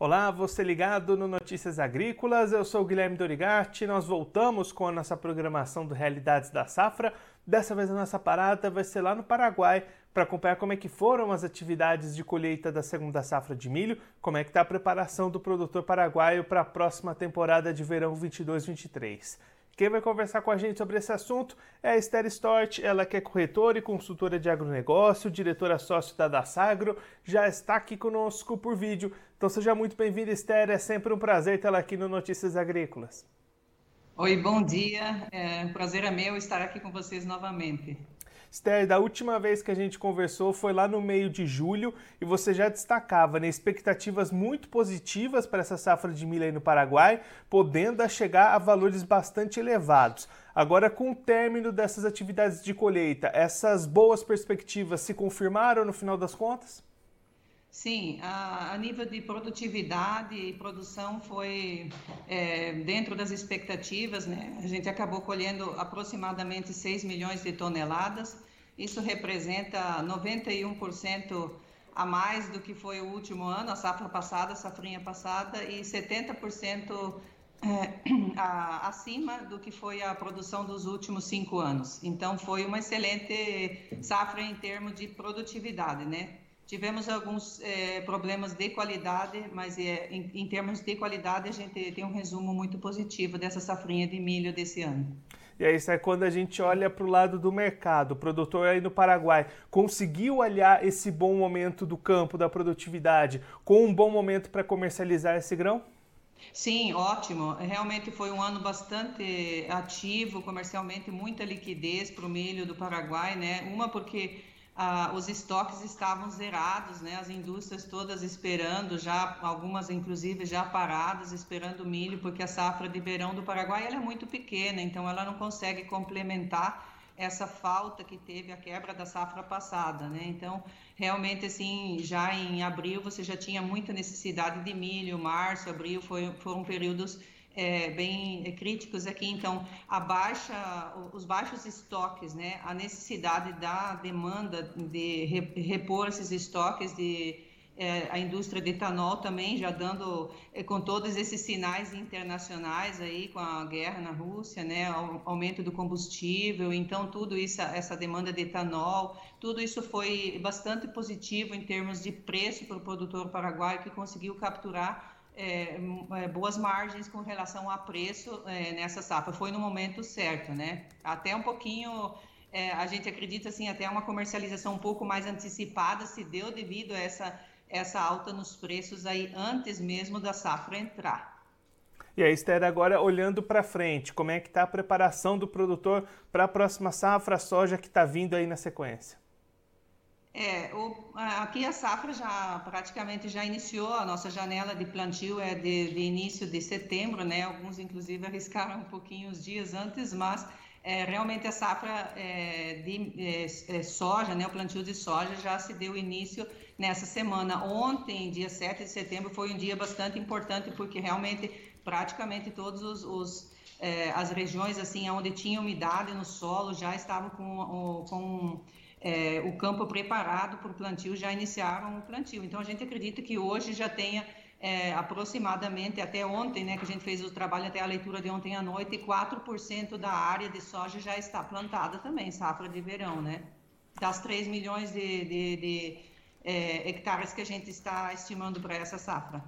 Olá, você ligado no Notícias Agrícolas, eu sou Guilherme Dorigatti, nós voltamos com a nossa programação do Realidades da Safra. Dessa vez a nossa parada vai ser lá no Paraguai para acompanhar como é que foram as atividades de colheita da segunda safra de milho, como é que está a preparação do produtor paraguaio para a próxima temporada de verão 22-23. Quem vai conversar com a gente sobre esse assunto é a Esther Stort, ela que é corretora e consultora de agronegócio, diretora sócio da Dasagro, já está aqui conosco por vídeo. Então seja muito bem-vinda, Esther, é sempre um prazer tê-la aqui no Notícias Agrícolas. Oi, bom dia, é um prazer é meu estar aqui com vocês novamente. Esther, da última vez que a gente conversou foi lá no meio de julho e você já destacava né, expectativas muito positivas para essa safra de milho aí no Paraguai, podendo chegar a valores bastante elevados. Agora, com o término dessas atividades de colheita, essas boas perspectivas se confirmaram no final das contas? Sim, a, a, nível de produtividade e produção foi é, dentro das expectativas, né? A gente acabou colhendo aproximadamente 6 milhões de toneladas. Isso representa 91% a mais do que foi o último ano, a safra passada, a safrinha passada, e 70% é, a, acima do que foi a produção dos últimos cinco anos. Então, foi uma excelente safra em termos de produtividade, né? Tivemos alguns é, problemas de qualidade, mas é, em, em, termos de qualidade a gente tem um resumo muito positivo dessa safrinha de milho desse ano. E aí, isso é quando a gente olha para o lado do mercado. O produtor aí no Paraguai conseguiu olhar esse bom momento do campo, da produtividade, com um bom momento para comercializar esse grão? Sim, ótimo. Realmente foi um ano bastante ativo comercialmente, muita liquidez para o milho do Paraguai, né? Uma porque ah, os estoques estavam zerados, né? As indústrias todas esperando, já algumas inclusive já paradas, esperando milho, porque a safra de verão do Paraguai é muito pequena, então ela não consegue complementar essa falta que teve a quebra da safra passada, né? Então, realmente, assim, já em abril você já tinha muita necessidade de milho, março, abril foi, foram períodos é, bem críticos aqui. Então, a baixa, os baixos estoques, né, a necessidade da demanda de repor esses estoques de é, a indústria de etanol também já dando é, com todos esses sinais internacionais aí com a guerra na Rússia, né, aumento do combustível, então tudo isso, essa demanda de etanol, tudo isso foi bastante positivo em termos de preço para o produtor paraguaio que conseguiu capturar é, é, boas margens com relação a preço é, nessa safra. Foi no momento certo, né? Até um pouquinho, é, a gente acredita assim, até uma comercialização um pouco mais antecipada se deu devido a essa, essa alta nos preços aí antes mesmo da safra entrar. E aí, Esther, agora olhando para frente, como é que está a preparação do produtor para a próxima safra, soja que está vindo aí na sequência? É, o, aqui a safra já praticamente já iniciou, a nossa janela de plantio é de, de início de setembro, né? Alguns inclusive arriscaram um pouquinho os dias antes, mas é, realmente a safra é, de é, é, soja, né? O plantio de soja já se deu início nessa semana. Ontem, dia 7 de setembro, foi um dia bastante importante porque realmente praticamente todos os, os é, as regiões assim onde tinha umidade no solo já estavam com, com é, o campo preparado para o plantio, já iniciaram o plantio. Então, a gente acredita que hoje já tenha é, aproximadamente, até ontem, né, que a gente fez o trabalho até a leitura de ontem à noite, 4% da área de soja já está plantada também, safra de verão, né? Das 3 milhões de, de, de é, hectares que a gente está estimando para essa safra.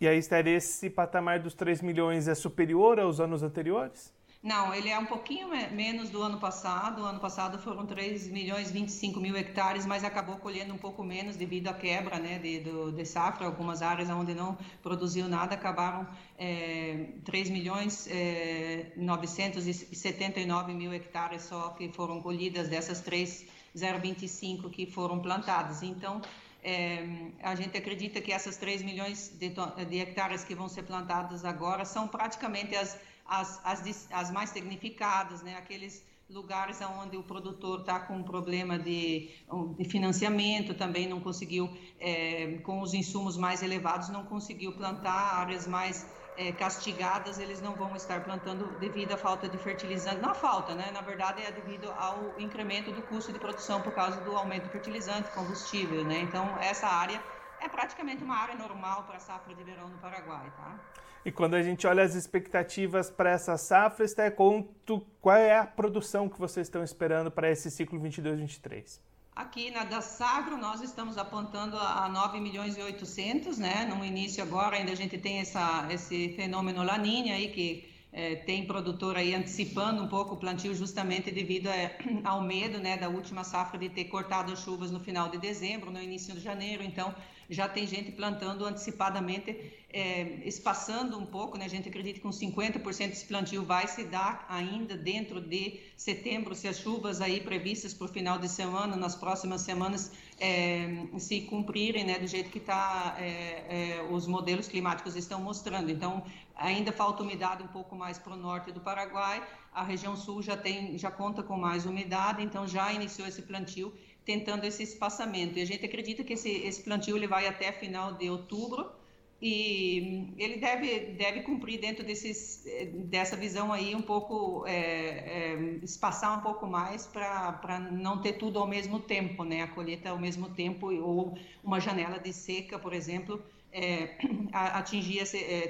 E aí, Esther, esse patamar dos 3 milhões é superior aos anos anteriores? Não, ele é um pouquinho menos do ano passado. O ano passado foram 3 milhões 25 mil hectares, mas acabou colhendo um pouco menos devido à quebra né, de, do, de safra. Algumas áreas onde não produziu nada acabaram é, 3 milhões é, 979 mil hectares só que foram colhidas dessas 3,025 que foram plantadas. Então, é, a gente acredita que essas 3 milhões de, de hectares que vão ser plantadas agora são praticamente as as, as, as mais significadas, né? aqueles lugares onde o produtor está com problema de, de, financiamento, também não conseguiu, é, com os insumos mais elevados, não conseguiu plantar, áreas mais é, castigadas, eles não vão estar plantando devido à falta de fertilizante. Não a falta, né? Na verdade, é devido ao incremento do custo de produção por causa do aumento do fertilizante, combustível, né? Então, essa área é praticamente uma área normal para a safra de verão no Paraguai, tá? E quando a gente olha as expectativas para essa safra, está quanto, qual é a produção que vocês estão esperando para esse ciclo 22-23? Aqui na da Sagro nós estamos apontando a 9 milhões e 800, né? No início agora ainda a gente tem essa, esse fenômeno Laninha aí que é, tem produtor aí antecipando um pouco o plantio justamente devido a, ao medo, né, da última safra de ter cortado as chuvas no final de dezembro, no início de janeiro. Então já tem gente plantando antecipadamente, é, espaçando um pouco, né? A gente acredita que com 50% desse plantio vai se dar ainda dentro de setembro, se as chuvas aí previstas para o final de semana, nas próximas semanas, é, se cumprirem, né? Do jeito que tá, é, é os modelos climáticos estão mostrando. Então, ainda falta umidade um pouco mais para o norte do Paraguai. A região sul já tem, já conta com mais umidade, então já iniciou esse plantio tentando esse espaçamento. E a gente acredita que esse, esse plantio ele vai até final de outubro e ele deve, deve cumprir dentro desses, dessa visão aí um pouco, é, é, espaçar um pouco mais para não ter tudo ao mesmo tempo, né? A colheita ao mesmo tempo ou uma janela de seca, por exemplo, é, atingir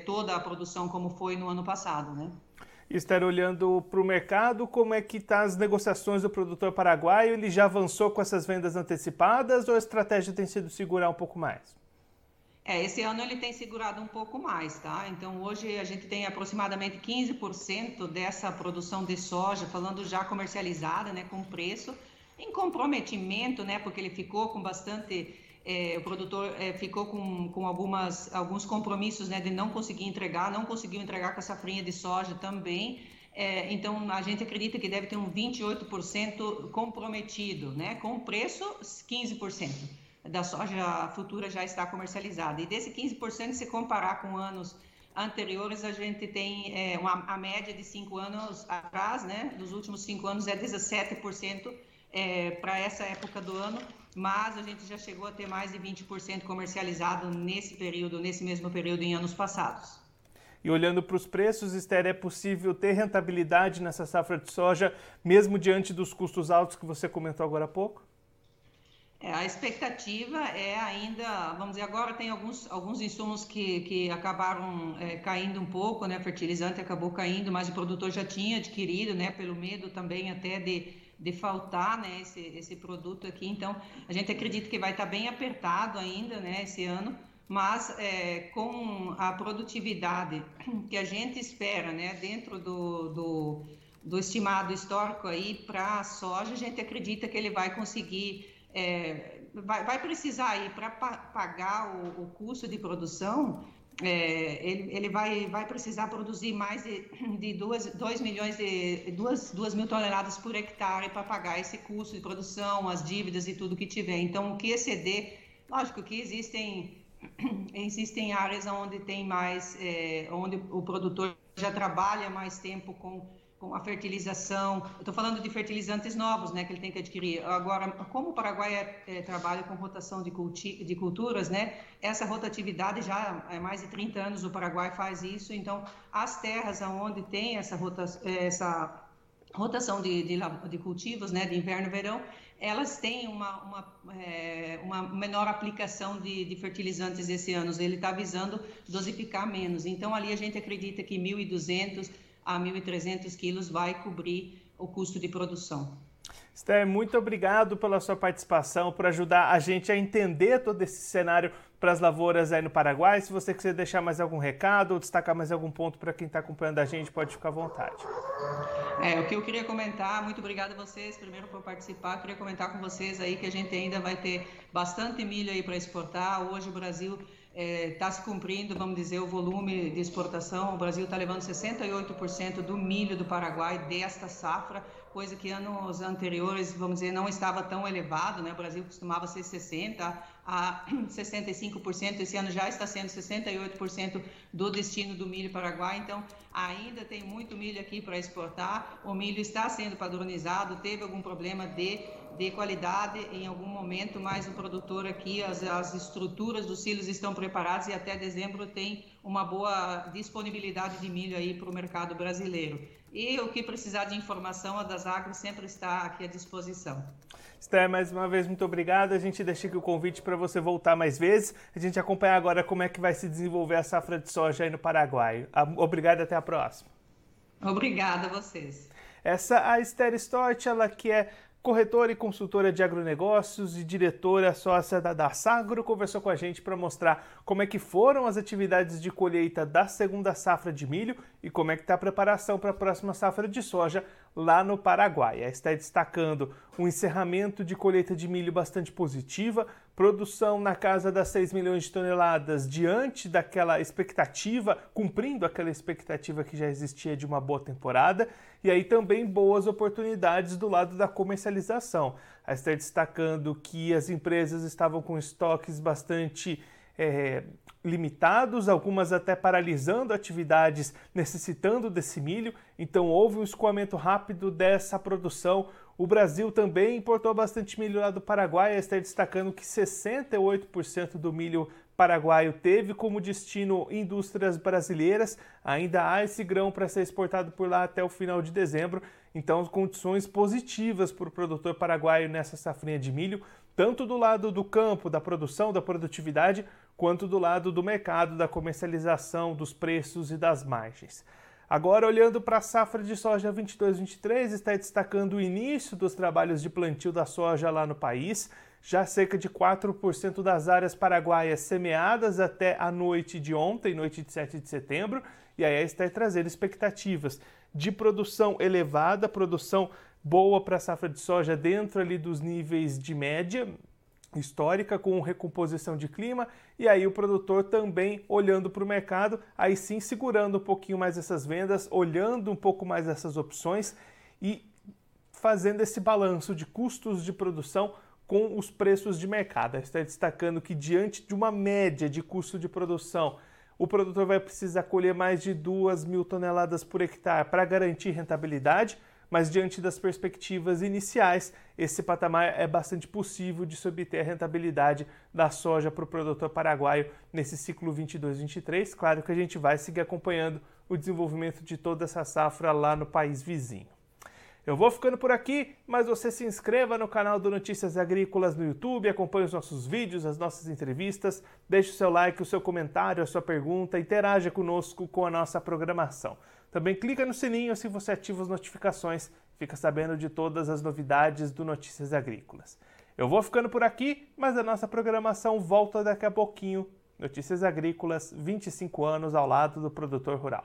toda a produção como foi no ano passado, né? Estar olhando para o mercado, como é que está as negociações do produtor paraguaio? Ele já avançou com essas vendas antecipadas ou a estratégia tem sido segurar um pouco mais? É, esse ano ele tem segurado um pouco mais, tá? Então hoje a gente tem aproximadamente 15% dessa produção de soja, falando já comercializada, né, com preço, em comprometimento, né, porque ele ficou com bastante é, o produtor é, ficou com, com algumas, alguns compromissos né, de não conseguir entregar, não conseguiu entregar com a safrinha de soja também. É, então, a gente acredita que deve ter um 28% comprometido, né, com preço 15% da soja futura já está comercializada. E desse 15%, se comparar com anos anteriores, a gente tem é, uma, a média de cinco anos atrás, né, dos últimos cinco anos é 17% é, para essa época do ano mas a gente já chegou a ter mais de 20% comercializado nesse período, nesse mesmo período em anos passados. E olhando para os preços, Esther, é possível ter rentabilidade nessa safra de soja, mesmo diante dos custos altos que você comentou agora há pouco? É, a expectativa é ainda, vamos dizer, agora tem alguns, alguns insumos que, que acabaram é, caindo um pouco, né? Fertilizante acabou caindo, mas o produtor já tinha adquirido, né? Pelo medo também até de de faltar né, esse, esse produto aqui. Então, a gente acredita que vai estar bem apertado ainda né, esse ano, mas é, com a produtividade que a gente espera né, dentro do, do, do estimado histórico aí para a soja, a gente acredita que ele vai conseguir. É, vai, vai precisar aí para pagar o, o custo de produção é, ele, ele vai, vai precisar produzir mais de, de 2 milhões de 2 mil toneladas por hectare para pagar esse custo de produção, as dívidas e tudo que tiver. Então, o que exceder, lógico que existem existem áreas onde tem mais, é, onde o produtor já trabalha mais tempo com com a fertilização. Estou falando de fertilizantes novos, né, que ele tem que adquirir. Agora, como o Paraguai é, é, trabalha com rotação de, culti de culturas, né, essa rotatividade já há mais de 30 anos o Paraguai faz isso. Então, as terras onde tem essa, rota essa rotação de, de, de, cultivos, né, de inverno e verão, elas têm uma, uma, é, uma menor aplicação de, de, fertilizantes esse ano. Ele está visando dosificar menos. Então, ali a gente acredita que 1.200 a 1.300 quilos vai cobrir o custo de produção. Esther, muito obrigado pela sua participação, por ajudar a gente a entender todo esse cenário para as lavouras aí no Paraguai. Se você quiser deixar mais algum recado ou destacar mais algum ponto para quem está acompanhando a gente, pode ficar à vontade. É, o que eu queria comentar, muito obrigado a vocês, primeiro por participar, eu queria comentar com vocês aí que a gente ainda vai ter bastante milho aí para exportar. Hoje o Brasil está é, tá se cumprindo, vamos dizer, o volume de exportação. O Brasil está levando 68% do milho do Paraguai desta safra, coisa que anos anteriores, vamos dizer, não estava tão elevado. Né? O Brasil costumava ser 60% a 65%, esse ano já está sendo 68% do destino do milho paraguai. Então, ainda tem muito milho aqui para exportar. O milho está sendo padronizado, teve algum problema de de qualidade em algum momento, mas o produtor aqui, as, as estruturas dos silos estão preparadas e até dezembro tem uma boa disponibilidade de milho aí para o mercado brasileiro. E o que precisar de informação, a das Agro sempre está aqui à disposição. Esther, mais uma vez, muito obrigado. A gente deixa aqui o convite para você voltar mais vezes. A gente acompanha agora como é que vai se desenvolver a safra de soja aí no Paraguai. Obrigado até a próxima. Obrigada a vocês. Essa a Esther Stott, ela que é corretora e consultora de agronegócios e diretora sócia da Dassagro, conversou com a gente para mostrar como é que foram as atividades de colheita da segunda safra de milho e como é que está a preparação para a próxima safra de soja lá no Paraguai. Está destacando um encerramento de colheita de milho bastante positiva, produção na casa das 6 milhões de toneladas diante daquela expectativa, cumprindo aquela expectativa que já existia de uma boa temporada, e aí também boas oportunidades do lado da comercialização. A estar destacando que as empresas estavam com estoques bastante é, limitados, algumas até paralisando atividades necessitando desse milho, então houve um escoamento rápido dessa produção. O Brasil também importou bastante milho lá do Paraguai, está destacando que 68% do milho paraguaio teve como destino indústrias brasileiras. Ainda há esse grão para ser exportado por lá até o final de dezembro. Então, condições positivas para o produtor paraguaio nessa safrinha de milho, tanto do lado do campo, da produção, da produtividade, quanto do lado do mercado, da comercialização, dos preços e das margens. Agora, olhando para a safra de soja 22-23, está destacando o início dos trabalhos de plantio da soja lá no país. Já cerca de 4% das áreas paraguaias semeadas até a noite de ontem, noite de 7 de setembro, e aí está trazendo expectativas de produção elevada, produção boa para a safra de soja dentro ali dos níveis de média, histórica com recomposição de clima e aí o produtor também olhando para o mercado, aí sim segurando um pouquinho mais essas vendas, olhando um pouco mais essas opções e fazendo esse balanço de custos de produção com os preços de mercado. Está destacando que diante de uma média de custo de produção, o produtor vai precisar colher mais de 2 mil toneladas por hectare para garantir rentabilidade mas diante das perspectivas iniciais, esse patamar é bastante possível de se obter a rentabilidade da soja para o produtor paraguaio nesse ciclo 22-23. Claro que a gente vai seguir acompanhando o desenvolvimento de toda essa safra lá no país vizinho. Eu vou ficando por aqui, mas você se inscreva no canal do Notícias Agrícolas no YouTube, acompanhe os nossos vídeos, as nossas entrevistas, deixe o seu like, o seu comentário, a sua pergunta, interaja conosco com a nossa programação. Também clica no sininho se você ativa as notificações, fica sabendo de todas as novidades do Notícias Agrícolas. Eu vou ficando por aqui, mas a nossa programação volta daqui a pouquinho. Notícias Agrícolas, 25 anos ao lado do produtor rural.